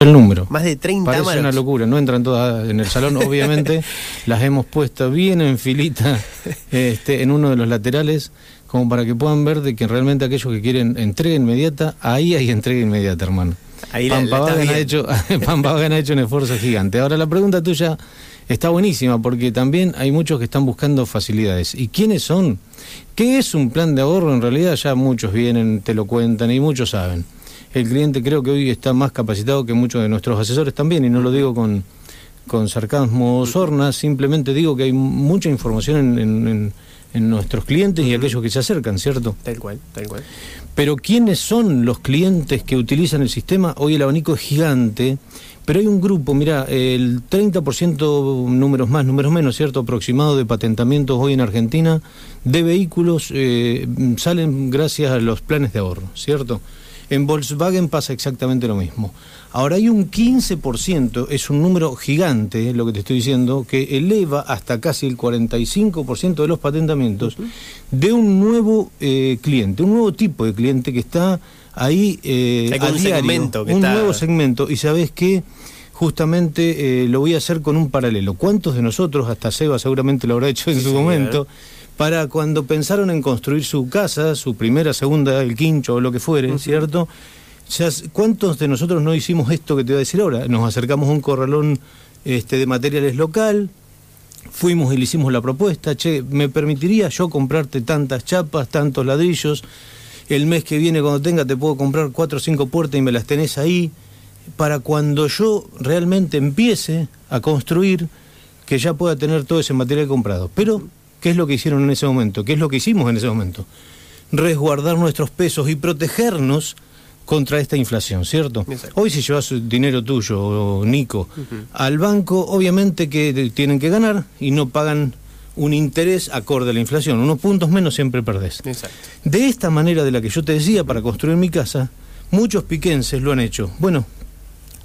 el número. Más de 30 Parece Amarok. una locura, no entran todas en el salón, obviamente las hemos puesto bien en filita este, en uno de los laterales, como para que puedan ver de que realmente aquellos que quieren entrega inmediata, ahí hay entrega inmediata, hermano. Ahí la- la Pampa estás Vagan ha hecho, Pampa ha hecho un esfuerzo gigante. Ahora la pregunta tuya está buenísima porque también hay muchos que están buscando facilidades. ¿Y quiénes son? ¿Qué es un plan de ahorro? En realidad ya muchos vienen, te lo cuentan y muchos saben. El cliente creo que hoy está más capacitado que muchos de nuestros asesores también, y no lo digo con, con sarcasmo o sorna, simplemente digo que hay mucha información en, en- en- en nuestros clientes y aquellos que se acercan, ¿cierto? Tal cual, tal cual. Pero ¿quiénes son los clientes que utilizan el sistema? Hoy el abanico es gigante, pero hay un grupo, mira, el 30% números más, números menos, ¿cierto? Aproximado de patentamientos hoy en Argentina de vehículos eh, salen gracias a los planes de ahorro, ¿cierto? En Volkswagen pasa exactamente lo mismo. Ahora hay un 15%, es un número gigante, lo que te estoy diciendo, que eleva hasta casi el 45% de los patentamientos de un nuevo eh, cliente, un nuevo tipo de cliente que está ahí eh, Hay a un diario, segmento que un está- nuevo segmento. Y sabes qué, justamente eh, lo voy a hacer con un paralelo. ¿Cuántos de nosotros, hasta Seba seguramente lo habrá hecho en Sí, su señor. momento, para cuando pensaron en construir su casa, su primera, segunda, el quincho o lo que fuere, ¿cierto? Ya ¿Cuántos de nosotros no hicimos esto que te voy a decir ahora? Nos acercamos a un corralón este, de materiales local, fuimos y le hicimos la propuesta, che, ¿me permitiría yo comprarte tantas chapas, tantos ladrillos? El mes que viene cuando tenga te puedo comprar cuatro o cinco puertas y me las tenés ahí, para cuando yo realmente empiece a construir, que ya pueda tener todo ese material comprado. Pero, ¿qué es lo que hicieron en ese momento? ¿Qué es lo que hicimos en ese momento? Resguardar nuestros pesos y protegernos contra esta inflación, ¿cierto? Exacto. Hoy si llevas dinero tuyo, Nico, al banco, obviamente que tienen que ganar y no pagan un interés acorde a la inflación. Unos puntos menos siempre perdés. Exacto. De esta manera de la que yo te decía para construir mi casa, muchos piquenses lo han hecho. Bueno,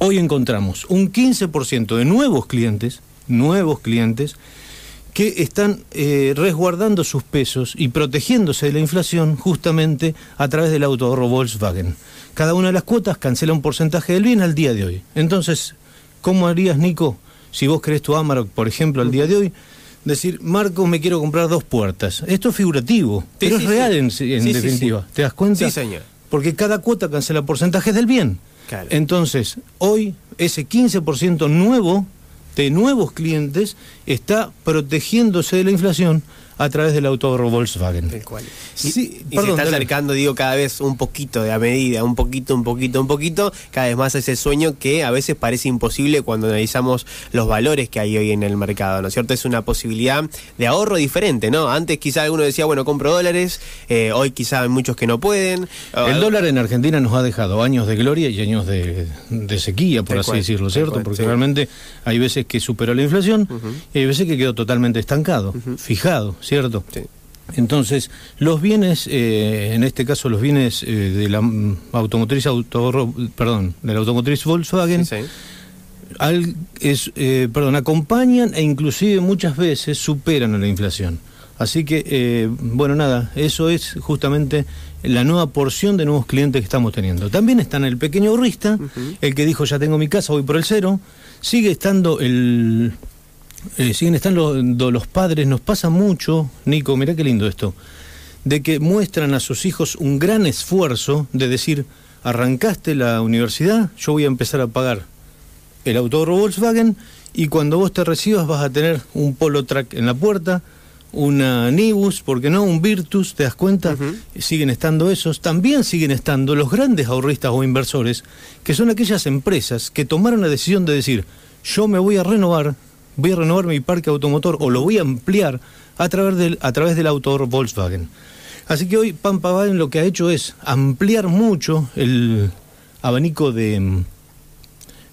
hoy encontramos un 15% de nuevos clientes, nuevos clientes, que están eh, resguardando sus pesos y protegiéndose de la inflación justamente a través del autoahorro Volkswagen. Cada una de las cuotas cancela un porcentaje del bien al día de hoy. Entonces, ¿cómo harías, Nico, si vos querés tu Amarok, por ejemplo, al día de hoy? Decir, Marco, me quiero comprar dos puertas. Esto es figurativo, pero sí, es real sí. en, definitiva. ¿Te das cuenta? Sí, señor. Porque cada cuota cancela porcentajes del bien. Claro. Entonces, hoy ese 15% nuevo de nuevos clientes está protegiéndose de la inflación a través del autoahorro Volkswagen. Cual. Y, Sí, y perdón, se está acercando, digo, cada vez un poquito de a medida, un poquito, un poquito, un poquito, cada vez más a ese sueño que a veces parece imposible cuando analizamos los valores que hay hoy en el mercado, ¿no es cierto? Es una posibilidad de ahorro diferente, ¿no? Antes quizá alguno decía, bueno, compro dólares, eh, hoy quizá hay muchos que no pueden. El Ah, dólar en Argentina nos ha dejado años de gloria y años de, de sequía, por así cual, decirlo, ¿cierto? cual, Porque sí. realmente hay veces que superó la inflación y hay veces que quedó totalmente estancado, fijado, ¿cierto? Sí. Entonces, los bienes, eh, en este caso los bienes eh, de la automotriz perdón, de la automotriz Volkswagen, Sí, sí. al- es, eh, perdón, acompañan e inclusive muchas veces superan a la inflación. Así que, bueno, nada, eso es justamente la nueva porción de nuevos clientes que estamos teniendo. También están el pequeño ahorrista, el que dijo ya tengo mi casa, voy por el cero. Sigue estando el... eh, siguen estando do- los padres, nos pasa mucho, Nico, mirá qué lindo esto, de que muestran a sus hijos un gran esfuerzo de decir, arrancaste la universidad, yo voy a empezar a pagar el autorro Volkswagen y cuando vos te recibas vas a tener un Polo Track en la puerta, una Nibus, ¿por qué no? Un Virtus, ¿te das cuenta? Siguen estando esos. También siguen estando los grandes ahorristas o inversores, que son aquellas empresas que tomaron la decisión de decir, yo me voy a renovar, voy a renovar mi parque automotor o lo voy a ampliar a través del, a través del autor Volkswagen. Así que hoy Pampa Vaden lo que ha hecho es ampliar mucho el abanico de, mm,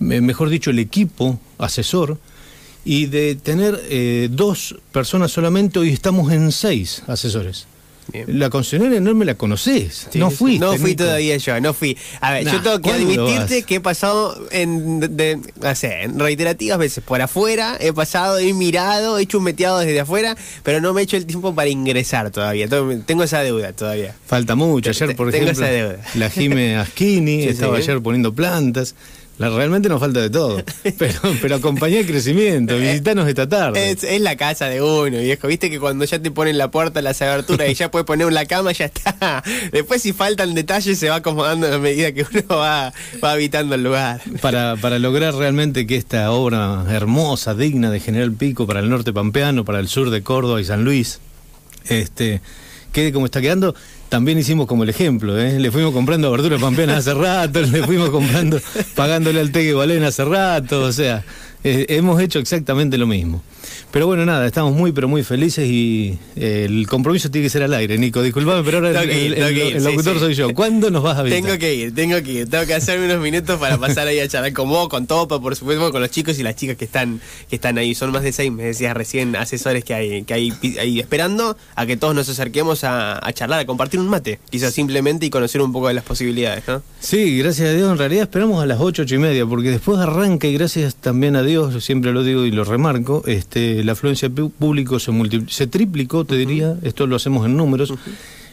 me- mejor dicho, el equipo asesor y de tener eh, dos personas solamente, hoy estamos en seis asesores. Bien. La concesionaria no me la conocés, Sí, no sí. fui. No fui todavía yo, no fui. A ver, Nah, yo tengo que ¿cuándo admitirte que he pasado en, de- de- no sé, en reiterativas veces por afuera, he pasado, he mirado, he hecho un meteado desde afuera, pero no me he hecho el tiempo para ingresar todavía. Tengo, esa deuda todavía. Falta mucho. Ayer, por tengo ejemplo, esa deuda. la Jime Aschini Sí, estaba sí. ayer poniendo plantas. La, realmente nos falta de todo. Pero, pero acompañá el crecimiento, visitanos esta tarde. Es, es, la casa de uno, viejo. Viste que cuando ya te ponen la puerta, las aberturas y ya puedes poner la cama, ya está. Después, si faltan detalles, se va acomodando a medida que uno va, va habitando el lugar. Para, para lograr realmente que esta obra hermosa, digna de General Pico para el norte pampeano, para el sur de Córdoba y San Luis, este quede como está quedando, también hicimos como el ejemplo, ¿eh? le fuimos comprando verduras pampeanas hace rato, le fuimos comprando, pagándole al Tegue hace rato, o sea, eh, hemos hecho exactamente lo mismo. Pero bueno, nada, estamos muy, pero muy felices y eh, el compromiso tiene que ser al aire, Nico. Disculpame, pero ahora el, locutor soy yo. ¿Cuándo nos vas a visitar? Tengo que ir, tengo que ir. Tengo que hacerme unos minutos para pasar ahí a charlar con vos, con Topa, por supuesto, con los chicos y las chicas que están, que están ahí. Son más de seis, me decías recién, asesores que hay, que hay ahí esperando a que todos nos acerquemos a, charlar, a compartir un mate, quizás simplemente y conocer un poco de las posibilidades, ¿no? Sí, gracias a Dios. En realidad esperamos a las ocho, ocho y media, porque después arranca y gracias también a Dios, siempre lo digo y lo remarco, este, la afluencia público se, se triplicó, te diría, esto lo hacemos en números.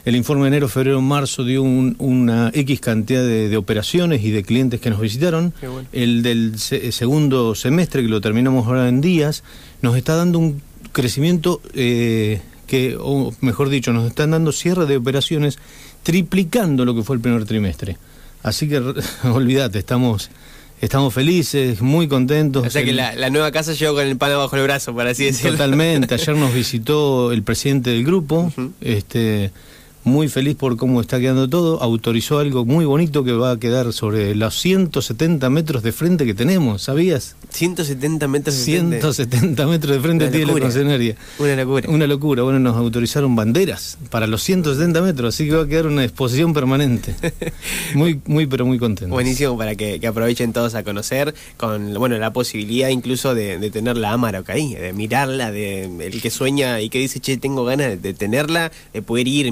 El informe de enero, febrero, marzo dio una X cantidad de, operaciones y de clientes que nos visitaron. El del segundo semestre, que lo terminamos ahora en días, nos está dando un crecimiento eh, que, o mejor dicho, nos están dando cierre de operaciones triplicando lo que fue el primer trimestre. Así que olvídate, estamos Estamos felices, muy contentos. O sea que la, nueva casa llegó con el pan bajo el brazo, para así decirlo. Totalmente. Ayer nos visitó el presidente del grupo, este, muy feliz por cómo está quedando todo. Autorizó algo muy bonito que va a quedar sobre los 170 metros de frente que tenemos, ¿sabías? 170 metros de frente. 170 metros de frente tiene la concesionaria. Una locura. Una locura. Bueno, nos autorizaron banderas para los 170 metros, así que va a quedar una exposición permanente. muy, muy, pero muy contento. Buenísimo para que, aprovechen todos a conocer con bueno la posibilidad incluso de, tener la Amarok ahí, de mirarla, de el que sueña y que dice, che, tengo ganas de, tenerla, de poder ir,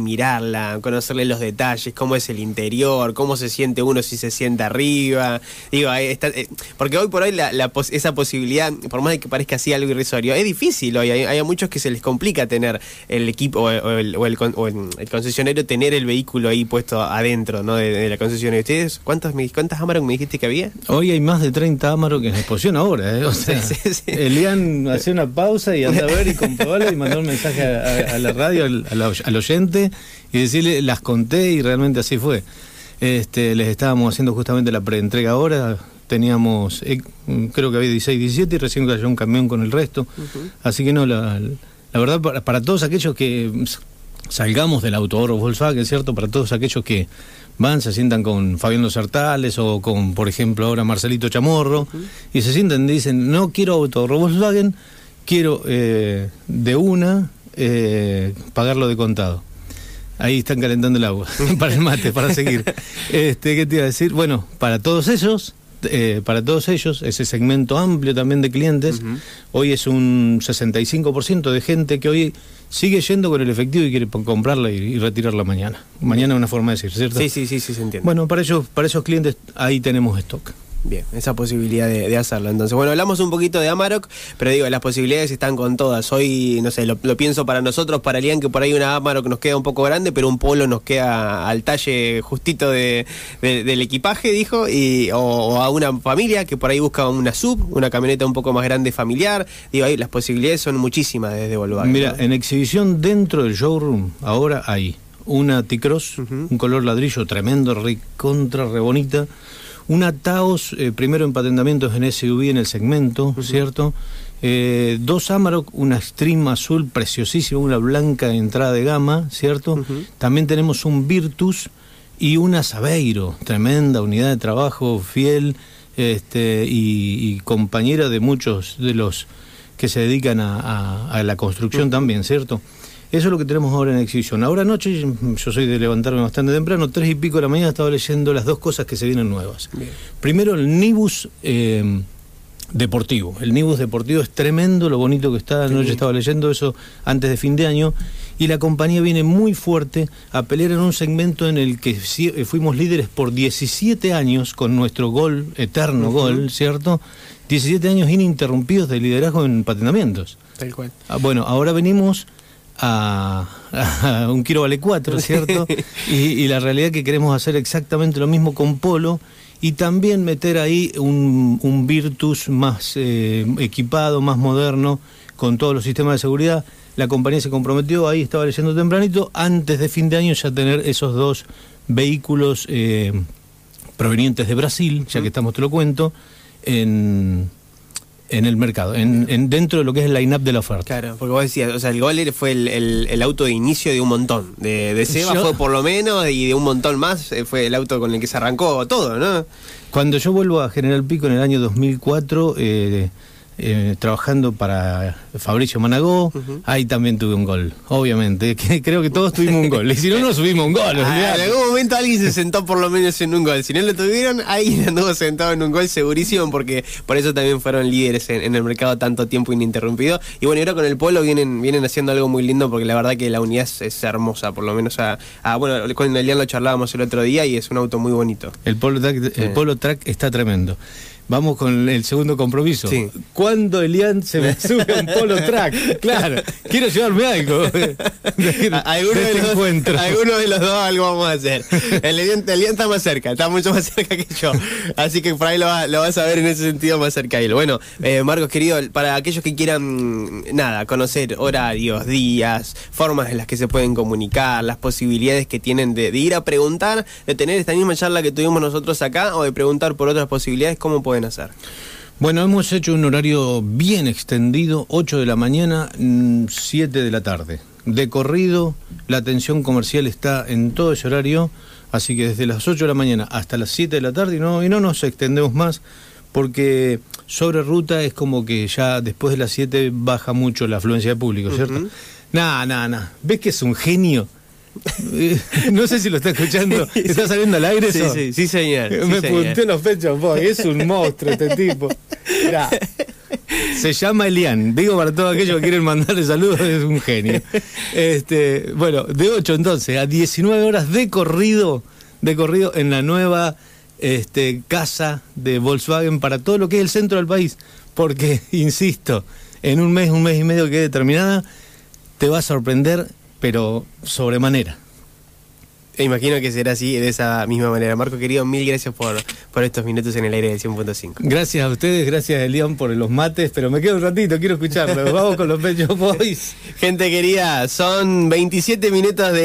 conocerle los detalles, cómo es el interior, cómo se siente uno si se siente arriba. Digo, está, eh, porque hoy por hoy la, la, esa posibilidad, por más de que parezca así algo irrisorio, es difícil hoy. Hay, hay muchos que se les complica tener el equipo o, el, o, el, concesionario tener el vehículo ahí puesto adentro ¿no? de, la concesionaria. ¿Ustedes cuántas, cuántas Amarok me dijiste que había? Hoy hay más de 30 Amarok en exposición ahora. ¿eh? O sea, Elian hace una pausa y anda a ver y comprobarlo y mandó un mensaje a, la radio, al, al oyente y decirle, las conté y realmente así fue. Este, les estábamos haciendo justamente la preentrega ahora, teníamos, eh, creo que había 16, 17 y recién cayó un camión con el resto. Así que no, la, la verdad, para, todos aquellos que salgamos del auto Volkswagen, ¿cierto? Para todos aquellos que van, se sientan con Fabián Los Sartales o con, por ejemplo, ahora Marcelito Chamorro, y se sienten y dicen, no quiero auto Volkswagen, quiero eh, de una eh, pagarlo de contado. Ahí están calentando el agua para el mate, para seguir. Este, ¿Qué te iba a decir? Bueno, para todos ellos, eh, para todos ellos, ese segmento amplio también de clientes, hoy es un 65% de gente que hoy sigue yendo con el efectivo y quiere comprarla y, retirarla mañana. Mañana es una forma de decir, ¿cierto? Sí, sí, sí, sí, se entiende. Bueno, para, ellos, para esos clientes ahí tenemos stock. Bien, esa posibilidad de, hacerlo. Entonces, bueno, hablamos un poquito de Amarok, pero digo, las posibilidades están con todas. Hoy, no sé, lo, pienso para nosotros, para Lian, que por ahí una Amarok nos queda un poco grande, pero un Polo nos queda al talle justito de, del equipaje, dijo, y, o, a una familia que por ahí busca una sub, una camioneta un poco más grande familiar. Digo, ahí las posibilidades son muchísimas desde Volkswagen. Mira, en exhibición dentro del showroom, ahora hay una T-Cross, un color ladrillo tremendo, re contra, re bonita una Taos, eh, primero en patentamientos en SUV en el segmento, ¿cierto? Eh, dos Amarok, una Stream azul preciosísima, una blanca entrada de gama, ¿cierto? También tenemos un Virtus y una Sabeiro, tremenda unidad de trabajo, fiel este, y, compañera de muchos de los que se dedican a, la construcción también, ¿cierto? Eso es lo que tenemos ahora en exhibición. Ahora anoche, yo soy de levantarme bastante temprano, tres y pico de la mañana estaba leyendo las dos cosas que se vienen nuevas. Primero, el Nibus eh, deportivo. El Nibus deportivo es tremendo, lo bonito que está. Anoche estaba leyendo eso antes de fin de año. Y la compañía viene muy fuerte a pelear en un segmento en el que eh, fuimos líderes por 17 años con nuestro gol, eterno gol, ¿cierto? 17 años ininterrumpidos de liderazgo en patentamientos. Tal cual. Ah, bueno, ahora venimos a, un kilo vale cuatro, ¿cierto? y, la realidad es que queremos hacer exactamente lo mismo con Polo y también meter ahí un, un Virtus más eh, equipado, más moderno, con todos los sistemas de seguridad. La compañía se comprometió, ahí estaba leyendo tempranito, antes de fin de año ya tener esos dos vehículos eh, provenientes de Brasil, ya que estamos, te lo cuento, en, en el mercado, en, en dentro de lo que es el line-up de la oferta. Claro, porque vos decías, o sea, el Gol fue el, el- el auto de inicio de un montón. De, de Seba Yo- fue por lo menos y de un montón más eh, fue el auto con el que se arrancó todo, ¿no? Cuando yo vuelvo a General Pico en el año 2004, eh, eh, trabajando para Fabricio Managó, ahí también tuve un gol, obviamente. que creo que todos tuvimos un gol. Y si no, no subimos un gol. Ah, en algún momento alguien se sentó por lo menos en un gol. Si no lo tuvieron, alguien anduvo sentado en un gol segurísimo porque por eso también fueron líderes en, en el mercado tanto tiempo ininterrumpido. Y bueno, y ahora con el Polo vienen, vienen haciendo algo muy lindo porque la verdad que la unidad es, es hermosa, por lo menos a, a- bueno, con Elian lo charlábamos el otro día y es un auto muy bonito. El Polo, Track, el. Polo Track está tremendo. Vamos con el segundo compromiso. Sí. ¿Cuándo Elian se me sube a un Polo Track? Claro, quiero llevarme algo Alguno de, este los, encuentro. alguno de los dos algo vamos a hacer. El Elian, el Elian está más cerca, está mucho más cerca que yo. Así que por ahí lo, va- lo vas a ver en ese sentido más cerca de él. Bueno, eh, Marcos querido, para aquellos que quieran, nada, conocer horarios, días, formas en las que se pueden comunicar, las posibilidades que tienen de, de ir a preguntar, de tener esta misma charla que tuvimos nosotros acá o de preguntar por otras posibilidades, ¿cómo pueden hacer? Bueno, hemos hecho un horario bien extendido, 8 de la mañana, mm, 7 de la tarde. De corrido, la atención comercial está en todo ese horario, así que desde las 8 de la mañana hasta las 7 de la tarde y no, y no nos extendemos más, porque sobre ruta es como que ya después de las 7 baja mucho la afluencia de público, ¿cierto? Nah, nah, nah. ¿Ves que es un genio? No sé si lo está escuchando. ¿Está saliendo al aire Sí, eso? sí, sí, señor. sí, Me señor. punté los pechos, boy. Es un monstruo este tipo. Mirá. Se llama Elian. Digo para todos aquellos que quieren mandarle saludos, es un genio. Este, bueno, de 8 entonces a 19 horas de corrido, de corrido en la nueva este, casa de Volkswagen para todo lo que es el centro del país. Porque, insisto, en un mes, un mes y medio que quede terminada, te va a sorprender, pero sobremanera. E imagino que será así, de esa misma manera. Marco, querido, mil gracias por, por estos minutos en el aire del 100.5. Gracias a ustedes, gracias Elian por los mates, pero me quedo un ratito, quiero escucharlo. Vamos con los Pechos Boys. Gente querida, son 27 minutos de...